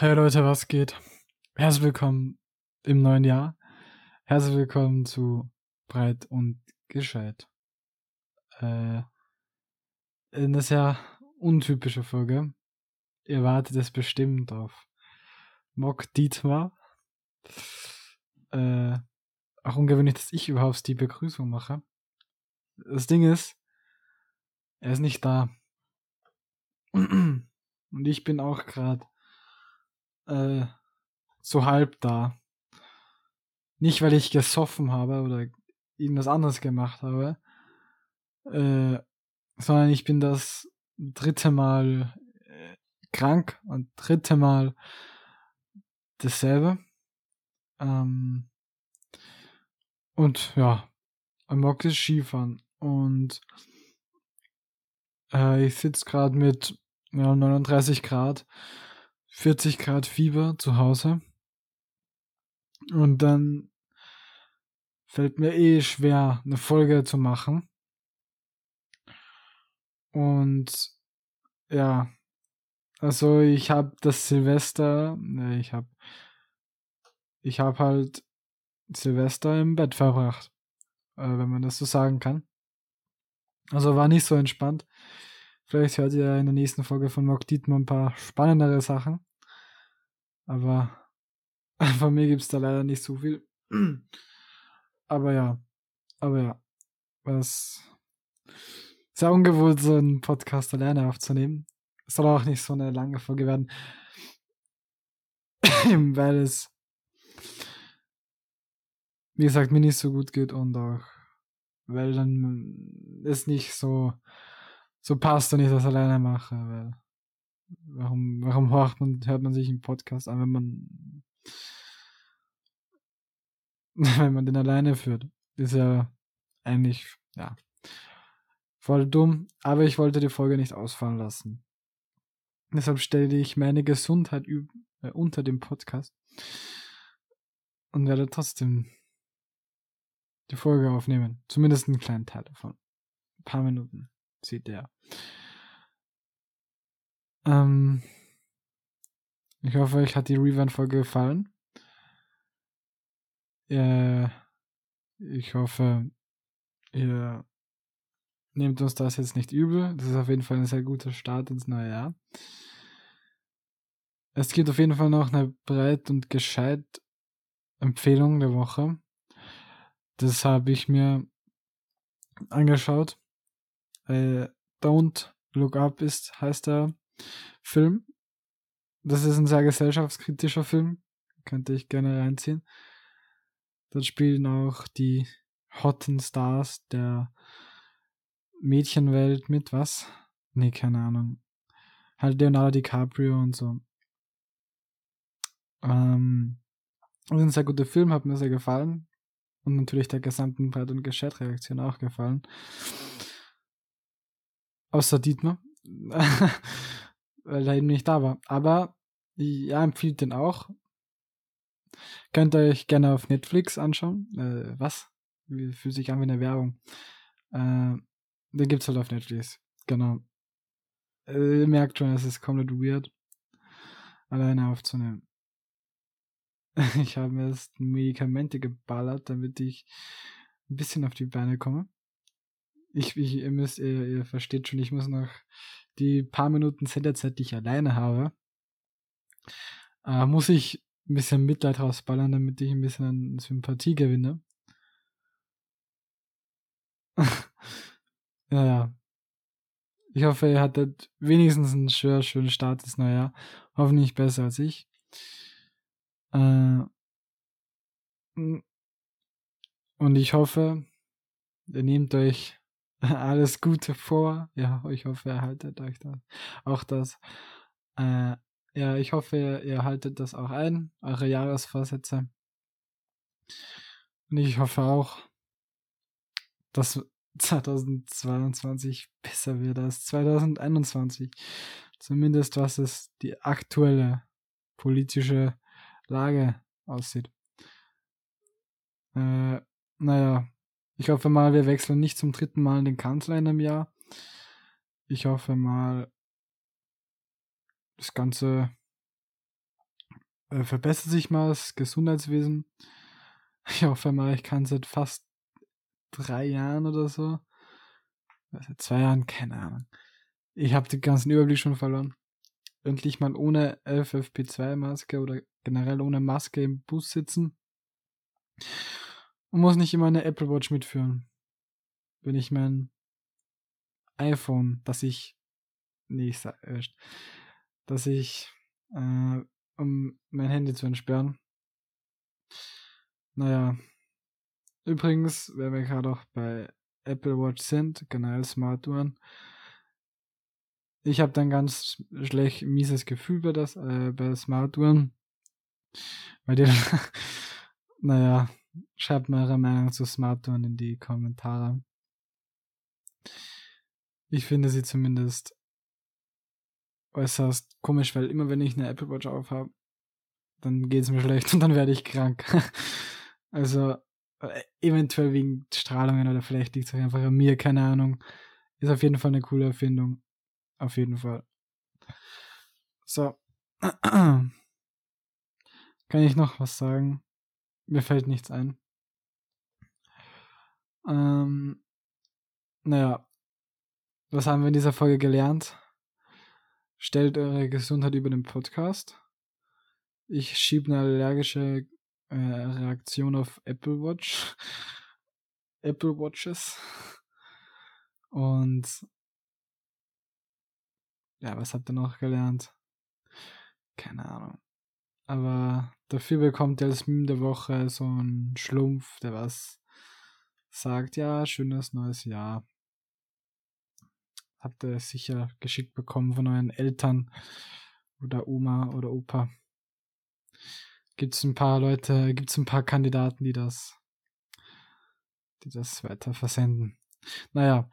Hey Leute, was geht? Herzlich willkommen im neuen Jahr. Herzlich willkommen zu Breit und Gescheit. Äh, eine sehr untypische Folge. Ihr wartet es bestimmt auf Mock Dietmar. Äh, auch ungewöhnlich, dass ich überhaupt die Begrüßung mache. Das Ding ist, er ist nicht da. Und ich bin auch gerade äh, so halb da. Nicht, weil ich gesoffen habe oder irgendwas anderes gemacht habe, äh, sondern ich bin das dritte Mal äh, krank und dritte Mal dasselbe. Ähm, und ja, am Mock ist Skifahren und äh, ich sitze gerade mit ja, 39 Grad 40 Grad Fieber zu Hause. Und dann fällt mir eh schwer, eine Folge zu machen. Und ja, also ich habe das Silvester, ne, ich habe ich habe halt Silvester im Bett verbracht, äh, wenn man das so sagen kann. Also war nicht so entspannt. Vielleicht hört ihr in der nächsten Folge von Mock Dietmar ein paar spannendere Sachen. Aber von mir gibt es da leider nicht so viel. Aber ja, aber ja, was sehr ungewohnt, so einen Podcast alleine aufzunehmen. Es soll auch nicht so eine lange Folge werden, weil es, wie gesagt, mir nicht so gut geht und auch, weil dann es nicht so, so passt, wenn ich das alleine mache, weil Warum, warum hört man, hört man sich einen Podcast an, wenn man, wenn man den alleine führt? Ist ja eigentlich, ja, voll dumm, aber ich wollte die Folge nicht ausfallen lassen. Deshalb stelle ich meine Gesundheit äh, unter dem Podcast und werde trotzdem die Folge aufnehmen. Zumindest einen kleinen Teil davon. Ein paar Minuten sieht der. Ähm, ich hoffe, euch hat die Revamp-Folge gefallen. Äh, ich hoffe, ihr nehmt uns das jetzt nicht übel. Das ist auf jeden Fall ein sehr guter Start ins neue Jahr. Es gibt auf jeden Fall noch eine breit und gescheit Empfehlung der Woche. Das habe ich mir angeschaut. Äh, Don't Look Up ist, heißt er. Film. Das ist ein sehr gesellschaftskritischer Film. Könnte ich gerne reinziehen. Dort spielen auch die hotten Stars der Mädchenwelt mit, was? Nee, keine Ahnung. Halt Leonardo DiCaprio und so. Ähm, das ein sehr guter Film, hat mir sehr gefallen. Und natürlich der gesamten Breit- und Gescheit-Reaktion auch gefallen. Außer Dietmar. weil er eben nicht da war. Aber ja, empfiehlt den auch. Könnt ihr euch gerne auf Netflix anschauen. Äh, was? Wie fühlt sich an wie eine Werbung? Äh, den gibt's halt auf Netflix. Genau. Äh, ihr merkt schon, es ist komplett weird, alleine aufzunehmen. Ich habe mir erst Medikamente geballert, damit ich ein bisschen auf die Beine komme. Ich, ich ihr müsst, ihr, ihr versteht schon, ich muss noch die paar Minuten Senderzeit, die ich alleine habe, äh, muss ich ein bisschen Mitleid rausballern, damit ich ein bisschen an Sympathie gewinne. ja, ja. Ich hoffe, ihr hattet wenigstens einen schönen, schönen Start ins neue. Hoffentlich besser als ich. Äh, und ich hoffe, ihr nehmt euch alles Gute vor. Ja, ich hoffe, ihr haltet euch das. Auch das. Äh, ja, ich hoffe, ihr, haltet das auch ein, eure Jahresvorsätze. Und ich hoffe auch, dass 2022 besser wird als 2021. Zumindest was es die aktuelle politische Lage aussieht. Äh, naja, ich hoffe mal, wir wechseln nicht zum dritten Mal den Kanzler in einem Jahr. Ich hoffe mal, das Ganze äh, verbessert sich mal das Gesundheitswesen. Ich hoffe mal, ich kann seit fast drei Jahren oder so. Seit zwei Jahren, keine Ahnung. Ich habe den ganzen Überblick schon verloren. Endlich mal ohne FFP2-Maske oder generell ohne Maske im Bus sitzen. Und muss nicht immer eine Apple Watch mitführen. Wenn ich mein iPhone, das ich. Nee, ich sag erst. Dass ich. Äh, um mein Handy zu entsperren. Naja. Übrigens, wenn wir gerade auch bei Apple Watch sind, generell Smartuhren. Ich habe dann ganz schlecht mieses Gefühl bei das äh, bei Smartuhren. Weil die, naja, schreibt mal eure Meinung zu Smartuhren in die Kommentare. Ich finde sie zumindest äußerst komisch, weil immer wenn ich eine Apple Watch aufhabe, dann geht es mir schlecht und dann werde ich krank. also äh, eventuell wegen Strahlungen oder vielleicht liegt es einfach an mir, keine Ahnung. Ist auf jeden Fall eine coole Erfindung. Auf jeden Fall. So. Kann ich noch was sagen? Mir fällt nichts ein. Ähm, naja, was haben wir in dieser Folge gelernt? Stellt eure Gesundheit über den Podcast. Ich schiebe eine allergische äh, Reaktion auf Apple Watch. Apple Watches. Und ja, was habt ihr noch gelernt? Keine Ahnung. Aber dafür bekommt ihr als Meme der Woche so einen Schlumpf, der was sagt, ja, schönes neues Jahr. Habt ihr sicher geschickt bekommen von euren Eltern oder Oma oder Opa. Gibt es ein paar Leute, gibt es ein paar Kandidaten, die das, die das weiter versenden. Naja,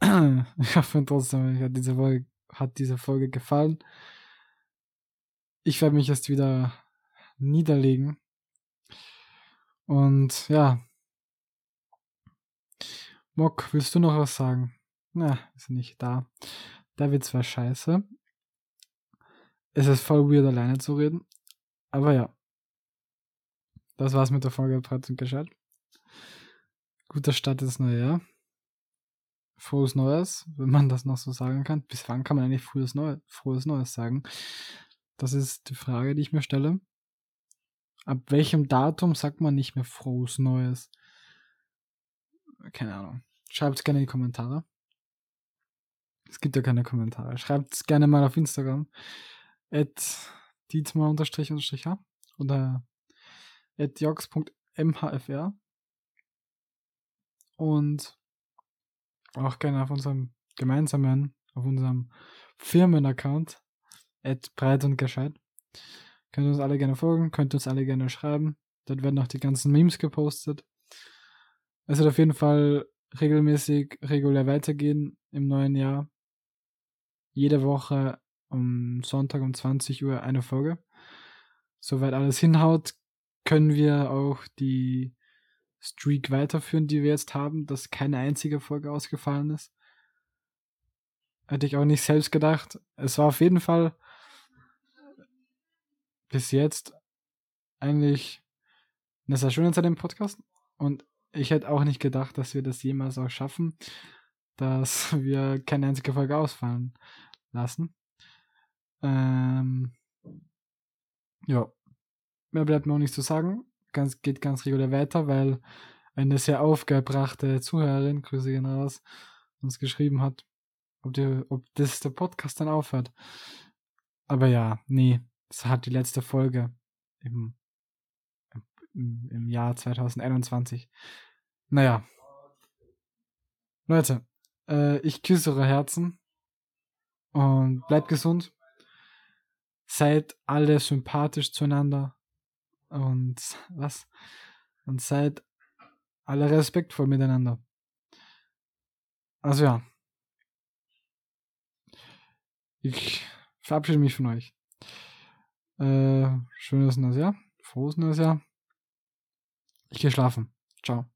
ich hoffe trotzdem, euch hat diese Folge, hat diese Folge gefallen. Ich werde mich jetzt wieder niederlegen. Und ja. Mock, willst du noch was sagen? Na, ist nicht da. Da wird zwar scheiße. Es ist voll weird, alleine zu reden. Aber ja. Das war's mit der Folge Breit und Gescheit. Guter Start ins neue Jahr. Frohes Neues, wenn man das noch so sagen kann. Bis wann kann man eigentlich frohes Neues sagen? Das ist die Frage, die ich mir stelle. Ab welchem Datum sagt man nicht mehr frohes Neues? Keine Ahnung. Schreibt es gerne in die Kommentare. Es gibt ja keine Kommentare. Schreibt es gerne mal auf Instagram. At dietmar-h oder at jox.mhfr. Und auch gerne auf unserem gemeinsamen, auf unserem Firmenaccount at breit und gescheit. Könnt ihr uns alle gerne folgen, könnt uns alle gerne schreiben. Dort werden auch die ganzen Memes gepostet. Es wird auf jeden Fall regelmäßig, regulär weitergehen im neuen Jahr jede Woche um Sonntag um 20 Uhr eine Folge. Soweit alles hinhaut, können wir auch die Streak weiterführen, die wir jetzt haben, dass keine einzige Folge ausgefallen ist. Hätte ich auch nicht selbst gedacht. Es war auf jeden Fall bis jetzt eigentlich eine sehr schöne Zeit im Podcast. Und ich hätte auch nicht gedacht, dass wir das jemals auch schaffen, dass wir keine einzige Folge ausfallen lassen. Ähm, ja, mehr bleibt noch nicht zu sagen. Ganz, geht ganz regulär weiter, weil eine sehr aufgebrachte Zuhörerin, Grüße gehen raus, uns geschrieben hat, ob, die, ob das der Podcast dann aufhört. Aber ja, nee, das hat die letzte Folge im, im, im Jahr 2021. Naja. Leute, äh, ich küsse eure Herzen und bleibt gesund. Seid alle sympathisch zueinander. Und was? Und seid alle respektvoll miteinander. Also ja. Ich verabschiede mich von euch. Äh, schönes neues Jahr. Frohes neues Jahr. Ich gehe schlafen. Ciao.